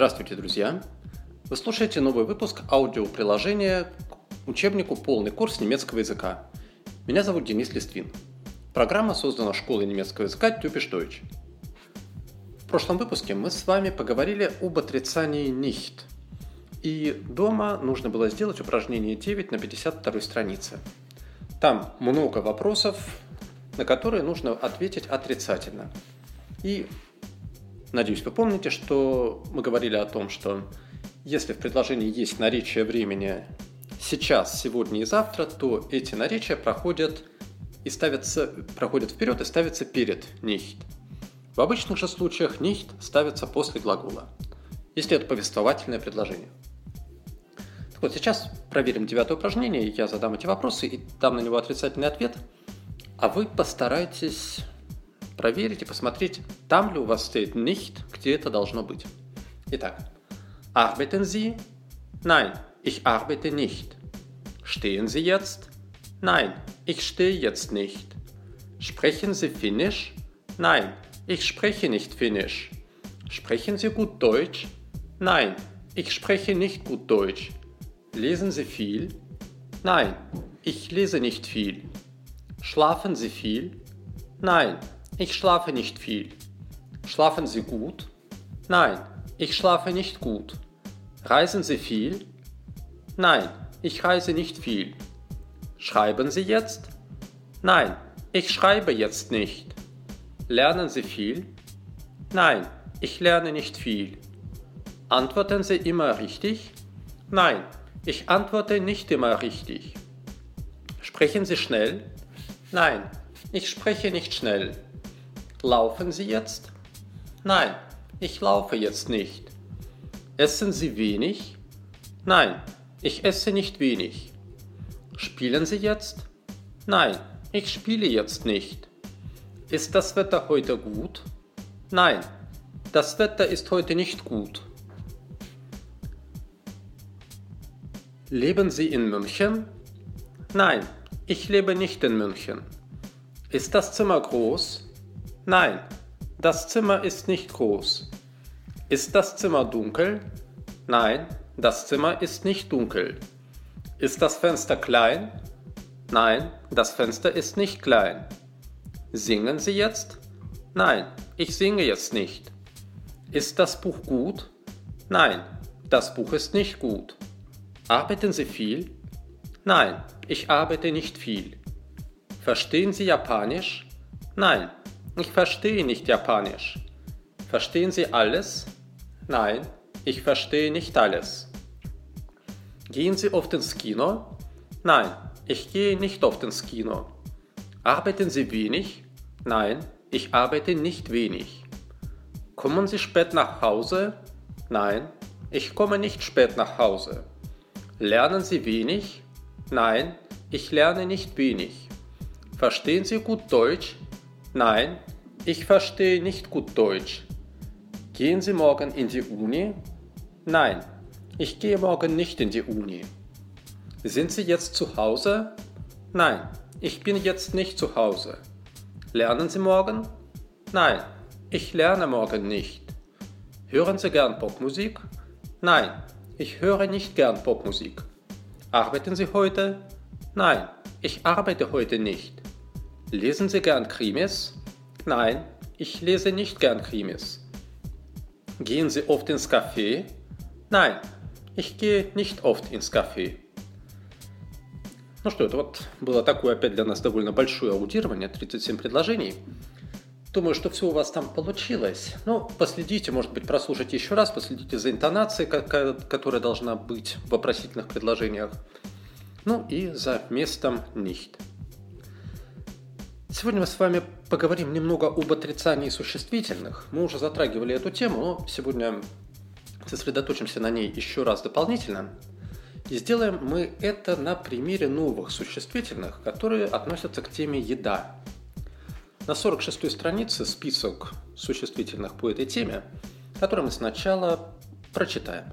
Здравствуйте, друзья! Вы слушаете новый выпуск аудиоприложения к учебнику «Полный курс немецкого языка». Меня зовут Денис Листвин. Программа создана школой немецкого языка Тюпиш Deutsch. В прошлом выпуске мы с вами поговорили об отрицании nicht. И дома нужно было сделать упражнение 9 на 52 странице. Там много вопросов, на которые нужно ответить отрицательно. И Надеюсь, вы помните, что мы говорили о том, что если в предложении есть наречие времени сейчас, сегодня и завтра, то эти наречия проходят и ставятся, проходят вперед и ставятся перед nicht. В обычных же случаях nicht ставится после глагола, если это повествовательное предложение. Так вот, сейчас проверим девятое упражнение, я задам эти вопросы и дам на него отрицательный ответ, а вы постарайтесь проверить и посмотреть, там ли у вас стоит nicht, где это должно быть. Итак, arbeiten Sie? Nein, ich arbeite nicht. Stehen Sie jetzt? Nein, ich stehe jetzt nicht. Sprechen Sie Finnisch? Nein, ich spreche nicht Finnisch. Sprechen Sie gut Deutsch? Nein, ich spreche nicht gut Deutsch. Lesen Sie viel? Nein, ich lese nicht viel. Schlafen Sie viel? Nein, ich schlafe nicht viel. Schlafen Sie gut? Nein, ich schlafe nicht gut. Reisen Sie viel? Nein, ich reise nicht viel. Schreiben Sie jetzt? Nein, ich schreibe jetzt nicht. Lernen Sie viel? Nein, ich lerne nicht viel. Antworten Sie immer richtig? Nein, ich antworte nicht immer richtig. Sprechen Sie schnell? Nein, ich spreche nicht schnell. Laufen Sie jetzt? Nein, ich laufe jetzt nicht. Essen Sie wenig? Nein, ich esse nicht wenig. Spielen Sie jetzt? Nein, ich spiele jetzt nicht. Ist das Wetter heute gut? Nein, das Wetter ist heute nicht gut. Leben Sie in München? Nein, ich lebe nicht in München. Ist das Zimmer groß? Nein, das Zimmer ist nicht groß. Ist das Zimmer dunkel? Nein, das Zimmer ist nicht dunkel. Ist das Fenster klein? Nein, das Fenster ist nicht klein. Singen Sie jetzt? Nein, ich singe jetzt nicht. Ist das Buch gut? Nein, das Buch ist nicht gut. Arbeiten Sie viel? Nein, ich arbeite nicht viel. Verstehen Sie Japanisch? Nein, ich verstehe nicht Japanisch. Verstehen Sie alles? Nein, ich verstehe nicht alles. Gehen Sie oft ins Kino? Nein, ich gehe nicht oft ins Kino. Arbeiten Sie wenig? Nein, ich arbeite nicht wenig. Kommen Sie spät nach Hause? Nein, ich komme nicht spät nach Hause. Lernen Sie wenig? Nein, ich lerne nicht wenig. Verstehen Sie gut Deutsch? Nein, ich verstehe nicht gut Deutsch. Gehen Sie morgen in die Uni? Nein, ich gehe morgen nicht in die Uni. Sind Sie jetzt zu Hause? Nein, ich bin jetzt nicht zu Hause. Lernen Sie morgen? Nein, ich lerne morgen nicht. Hören Sie gern Popmusik? Nein, ich höre nicht gern Popmusik. Arbeiten Sie heute? Nein, ich arbeite heute nicht. Lesen Sie gern Krimis? Nein, ich lese nicht gern Krimis. Gehen Sie oft ins Café? Nein, ich gehe nicht oft ins Café. Ну что, это вот было такое опять для нас довольно большое аудирование, 37 предложений. Думаю, что все у вас там получилось. Ну, последите, может быть, прослушайте еще раз, последите за интонацией, которая должна быть в вопросительных предложениях. Ну и за местом nicht. Сегодня мы с вами поговорим немного об отрицании существительных. Мы уже затрагивали эту тему, но сегодня сосредоточимся на ней еще раз дополнительно. И сделаем мы это на примере новых существительных, которые относятся к теме «еда». На 46-й странице список существительных по этой теме, который мы сначала прочитаем.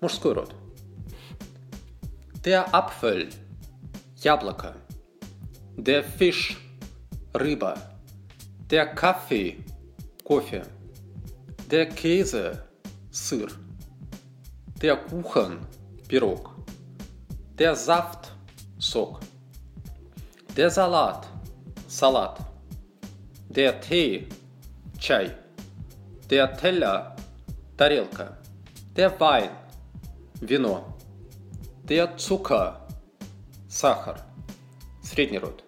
Мужской род. Der Apfel – яблоко – Der Fisch – рыба. Der Kaffee – кофе. Der Käse – сыр. Der Kuchen – пирог. Der Saft – сок. Der Salat – салат. Der Tee – чай. Der Teller – тарелка. Der Wein – вино. Der Zucker – сахар. Средний род.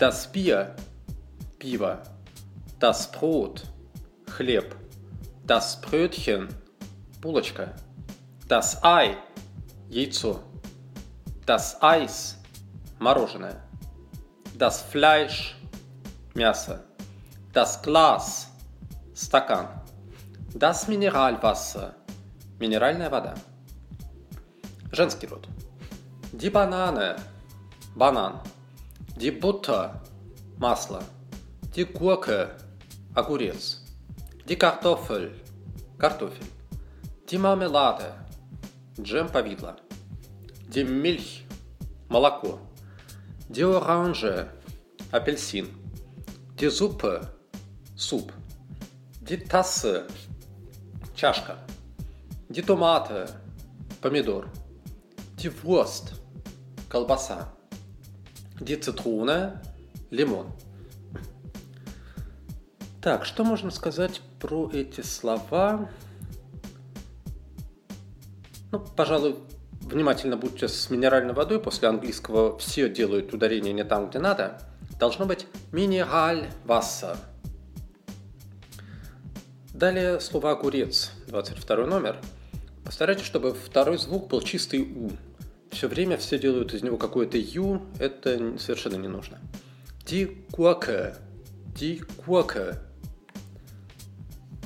Das Bier – пиво. Das Brot – хлеб. Das Brötchen – булочка. Das Ei – яйцо. Das Eis – мороженое. Das Fleisch – мясо. Das Glas – стакан. Das Mineralwasser – минеральная вода. Женский род. Die Banane – банан. Butter – масло. Gurke – огурец. Kartoffel – картофель. Marmelade – джем повидло. Milch – молоко. Orange – апельсин. Suppe – суп. Tasse – чашка. Tomate – помидор. Wurst – колбаса. Die Zitrone – лимон. Так, что можно сказать про эти слова? Ну, пожалуй, внимательно будьте с минеральной водой. После английского все делают ударение не там, где надо. Должно быть минераль васса. Далее слово огурец, 22 номер. Постарайтесь, чтобы второй звук был чистый У. Все время все делают из него какое-то Ю, это совершенно не нужно. Ди куаке, ди куаке.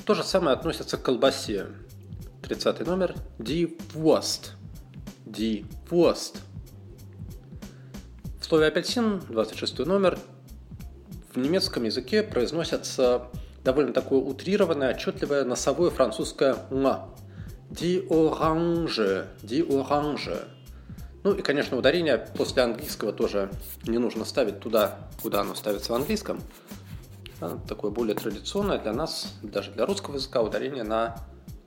То же самое относится к колбасе. 30 номер. Die Wurst. Die Wurst. В слове апельсин, 26 номер, в немецком языке произносится довольно такое утрированное, отчетливое носовое французское «ма». Die Orange. Die Orange. Ну и, конечно, ударение после английского тоже не нужно ставить туда, куда оно ставится в английском. Такое более традиционное для нас, даже для русского языка, ударение на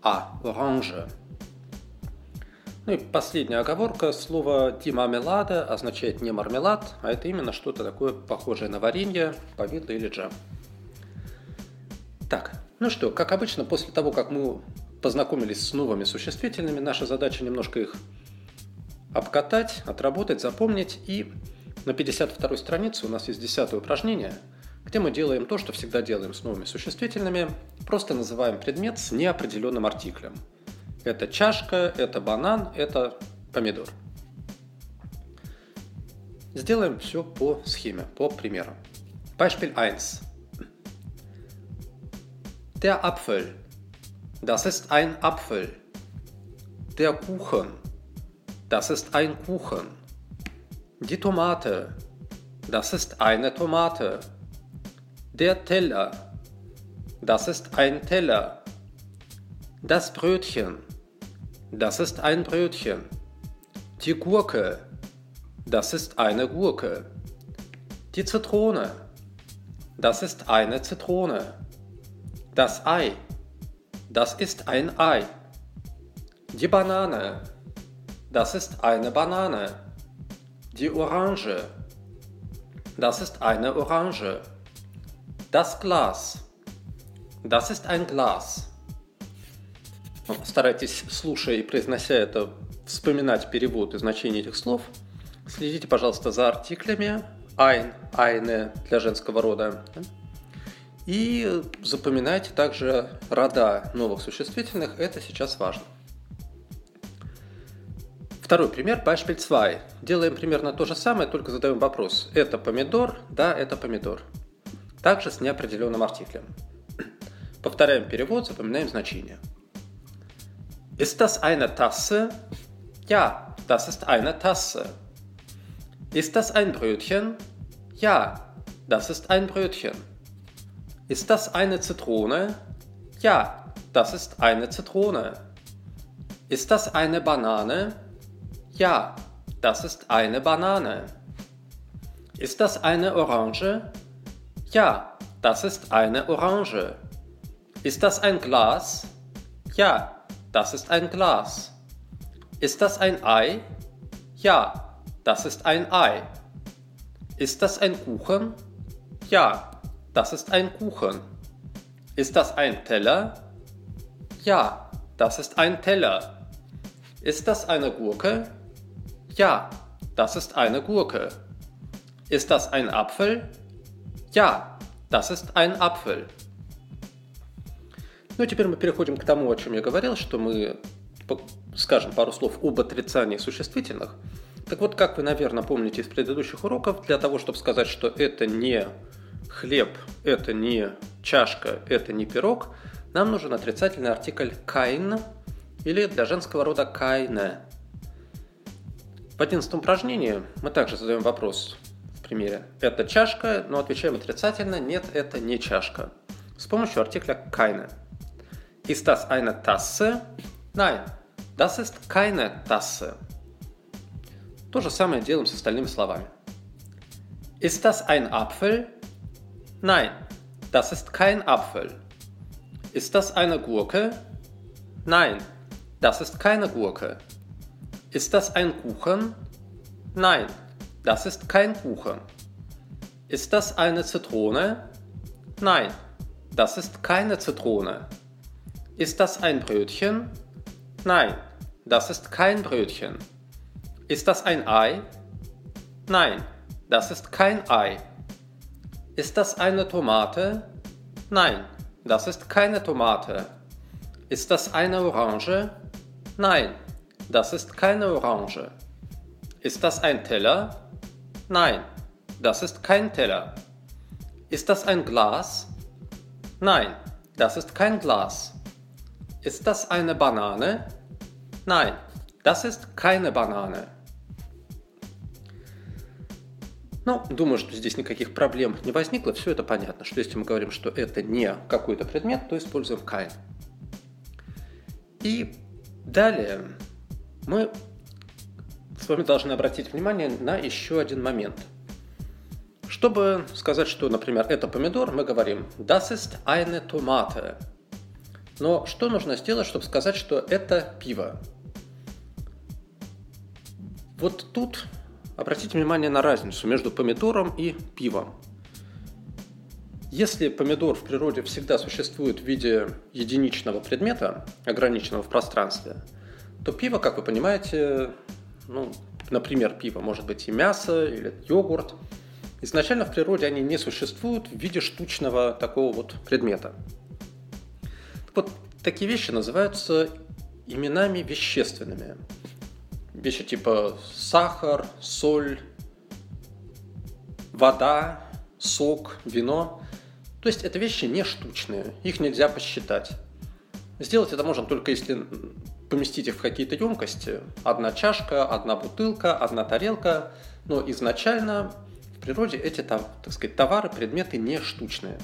а. Оранже. Ну и последняя оговорка. Слово «димамелада» означает не мармелад, а это именно что-то такое похожее на варенье, повидло или джем. Так, ну что, как обычно, после того, как мы познакомились с новыми существительными, наша задача немножко их обкатать, отработать, запомнить. И на 52 странице у нас есть 10 упражнение – где мы делаем то, что всегда делаем с новыми существительными, просто называем предмет с неопределенным артиклем. Это чашка, это банан, это помидор. Сделаем все по схеме, по примеру. Beispiel 1. Der Apfel. Das ist ein Apfel. Der Kuchen. Das ist ein Kuchen. Die Tomate. Das ist eine Tomate. Der Teller. Das ist ein Teller. Das Brötchen. Das ist ein Brötchen. Die Gurke. Das ist eine Gurke. Die Zitrone. Das ist eine Zitrone. Das Ei. Das ist ein Ei. Die Banane. Das ist eine Banane. Die Orange. Das ist eine Orange. Das Glas. Das ist ein Glas. Старайтесь, слушая и произнося это, вспоминать перевод и значение этих слов. Следите, пожалуйста, за артиклями. Ein, eine для женского рода. И запоминайте также рода новых существительных. Это сейчас важно. Второй пример, Beispiel 2. Делаем примерно то же самое, только задаем вопрос. Это помидор? Да, это помидор также с неопределенным артиклем. Повторяем перевод, запоминаем значение. Ist das eine Tasse? Ja, das ist eine Tasse. Ist das ein Brötchen? Ja, das ist ein Brötchen. Ist das eine Zitrone? Ja, das ist eine Zitrone. Ist das eine Banane? Ja, das ist eine Banane. Ist das eine Orange? Ja, das ist eine Orange. Ist das ein Glas? Ja, das ist ein Glas. Ist das ein Ei? Ja, das ist ein Ei. Ist das ein Kuchen? Ja, das ist ein Kuchen. Ist das ein Teller? Ja, das ist ein Teller. Ist das eine Gurke? Ja, das ist eine Gurke. Ist das ein Apfel? Ja, das ist ein Apfel. Ну теперь мы переходим к тому, о чем я говорил, что мы скажем пару слов об отрицании существительных. Так вот, как вы, наверное, помните из предыдущих уроков, для того, чтобы сказать, что это не хлеб, это не чашка, это не пирог, нам нужен отрицательный артикль «кайн» или для женского рода «кайне». В одиннадцатом упражнении мы также задаем вопрос в примере «это чашка», но отвечаем отрицательно «нет, это не чашка» с помощью артикля «кайне». Ist das eine Tasse? Nein, das ist keine Tasse. То же самое делаем с остальными словами. Ist das ein Apfel? Nein, das ist kein Apfel. Ist das eine Gurke? Nein, das ist keine Gurke. Ist das ein Kuchen? Nein, das ist kein Kuchen. Ist das eine Zitrone? Nein, das ist keine Zitrone. Ist das ein Brötchen? Nein, das ist kein Brötchen. Ist das ein Ei? Nein, das ist kein Ei. Ist das eine Tomate? Nein, das ist keine Tomate. Ist das eine Orange? Nein, das ist keine Orange. Ist das ein Teller? Nein, das ist kein Teller. Ist das ein Glas? Nein, das ist kein Glas. Ist das eine Banane? Nein, das ist keine Banane. Ну, думаю, что здесь никаких проблем не возникло. Все это понятно, что если мы говорим, что это не какой-то предмет, то используем kind. И далее мы с вами должны обратить внимание на еще один момент. Чтобы сказать, что, например, это помидор, мы говорим Das ist eine Tomate. Но что нужно сделать, чтобы сказать, что это пиво? Вот тут обратите внимание на разницу между помидором и пивом. Если помидор в природе всегда существует в виде единичного предмета, ограниченного в пространстве, то пиво, как вы понимаете, ну, например, пиво может быть и мясо, или йогурт. Изначально в природе они не существуют в виде штучного такого вот предмета. Вот такие вещи называются именами вещественными. Вещи типа сахар, соль, вода, сок, вино. То есть это вещи не штучные, их нельзя посчитать. Сделать это можно только если поместить их в какие-то емкости. Одна чашка, одна бутылка, одна тарелка. Но изначально в природе эти, так сказать, товары, предметы не штучные.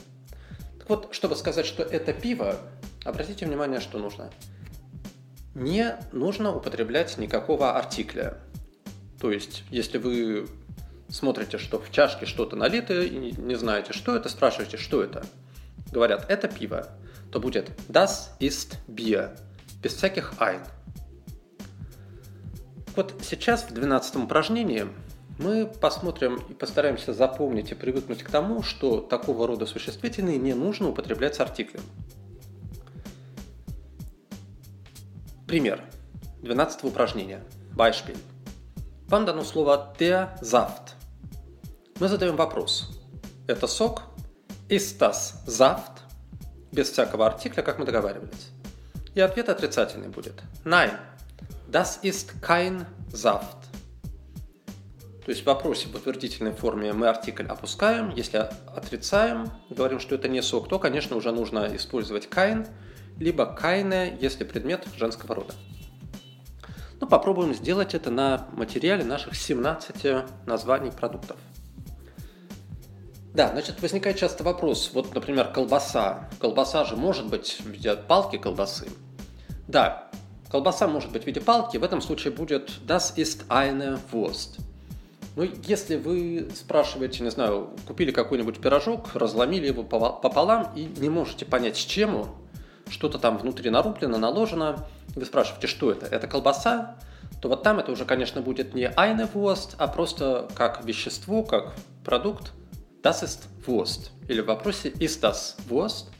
Так вот, чтобы сказать, что это пиво, Обратите внимание, что нужно. Не нужно употреблять никакого артикля. То есть, если вы смотрите, что в чашке что-то налито и не знаете, что это, спрашиваете, что это. Говорят, это пиво, то будет das ist Bier, без всяких ein. Вот сейчас в 12 упражнении мы посмотрим и постараемся запомнить и привыкнуть к тому, что такого рода существительные не нужно употреблять с артиклем. Пример. 12 упражнение. Beispiel. Вам дано слово der Saft. Мы задаем вопрос. Это сок? Ist das Saft? Без всякого артикля, как мы договаривались. И ответ отрицательный будет. Nein, das ist kein Saft. То есть в вопросе в утвердительной форме мы артикль опускаем. Если отрицаем, говорим, что это не сок, то, конечно, уже нужно использовать kein – либо кайне, если предмет женского рода. Ну, попробуем сделать это на материале наших 17 названий продуктов. Да, значит, возникает часто вопрос, вот, например, колбаса. Колбаса же может быть в виде палки колбасы. Да, колбаса может быть в виде палки, в этом случае будет das ist eine Wurst. Ну, если вы спрашиваете, не знаю, купили какой-нибудь пирожок, разломили его пополам и не можете понять, с чем он, что-то там внутри нарублено, наложено, вы спрашиваете, что это? Это колбаса? То вот там это уже, конечно, будет не eine Wurst, а просто как вещество, как продукт. Das ist Wurst. Или в вопросе ist das Wurst?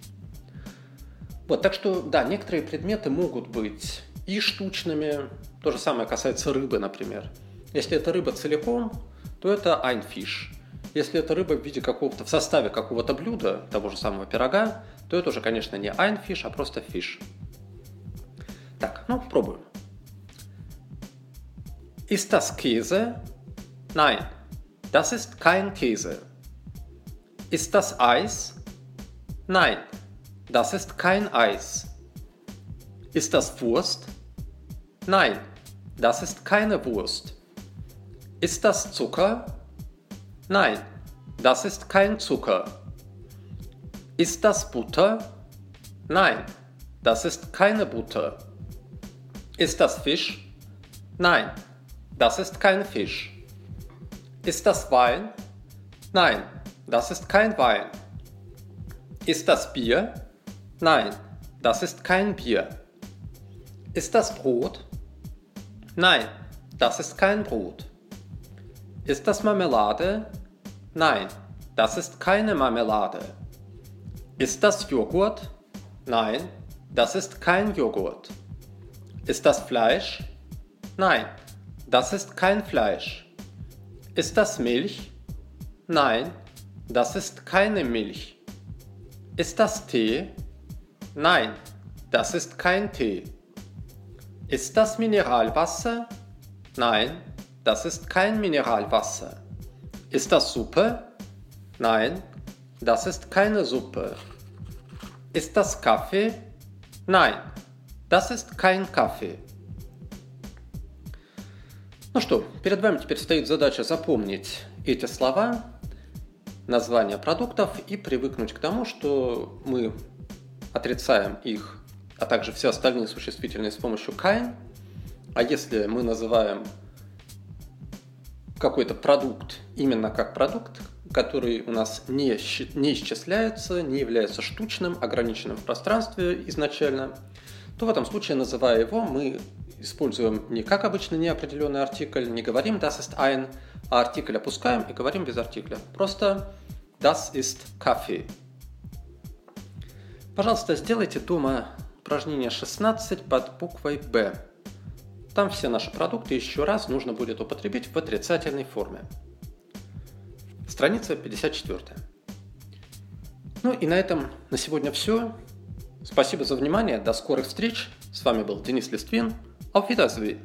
Вот, так что, да, некоторые предметы могут быть и штучными. То же самое касается рыбы, например. Если это рыба целиком, то это Fisch. Если это рыба в виде какого-то, в составе какого-то блюда, того же самого пирога, то это уже, конечно, не Fisch, а просто fish. Так, ну, пробуем. Ist das Käse? Nein, das ist kein Käse. Ist das Eis? Nein, das ist kein Eis. Ist das Wurst? Nein, das ist keine Wurst. Ist das Zucker? Nein, das ist kein Zucker. Ist das Butter? Nein, das ist keine Butter. Ist das Fisch? Nein, das ist kein Fisch. Ist das Wein? Nein, das ist kein Wein. Ist das Bier? Nein, das ist kein Bier. Ist das Brot? Nein, das ist kein Brot. Ist das Marmelade? Nein, das ist keine Marmelade. Ist das Joghurt? Nein, das ist kein Joghurt. Ist das Fleisch? Nein, das ist kein Fleisch. Ist das Milch? Nein, das ist keine Milch. Ist das Tee? Nein, das ist kein Tee. Ist das Mineralwasser? Nein, das ist kein Mineralwasser. Ist das Suppe? Nein, das ist keine Suppe. Ist das Kaffee? Nein, das ist kein Kaffee. Ну что, перед вами теперь стоит задача запомнить эти слова, названия продуктов и привыкнуть к тому, что мы отрицаем их, а также все остальные существительные с помощью kein. А если мы называем какой-то продукт именно как продукт, который у нас не, не исчисляется, не является штучным, ограниченным в пространстве изначально, то в этом случае, называя его, мы используем не как обычно неопределенный артикль, не говорим das ist ein, а артикль опускаем и говорим без артикля. Просто das ist Kaffee. Пожалуйста, сделайте дома упражнение 16 под буквой B. Там все наши продукты еще раз нужно будет употребить в отрицательной форме. Страница 54. Ну и на этом на сегодня все. Спасибо за внимание. До скорых встреч. С вами был Денис Листвин. Auf Wiedersehen.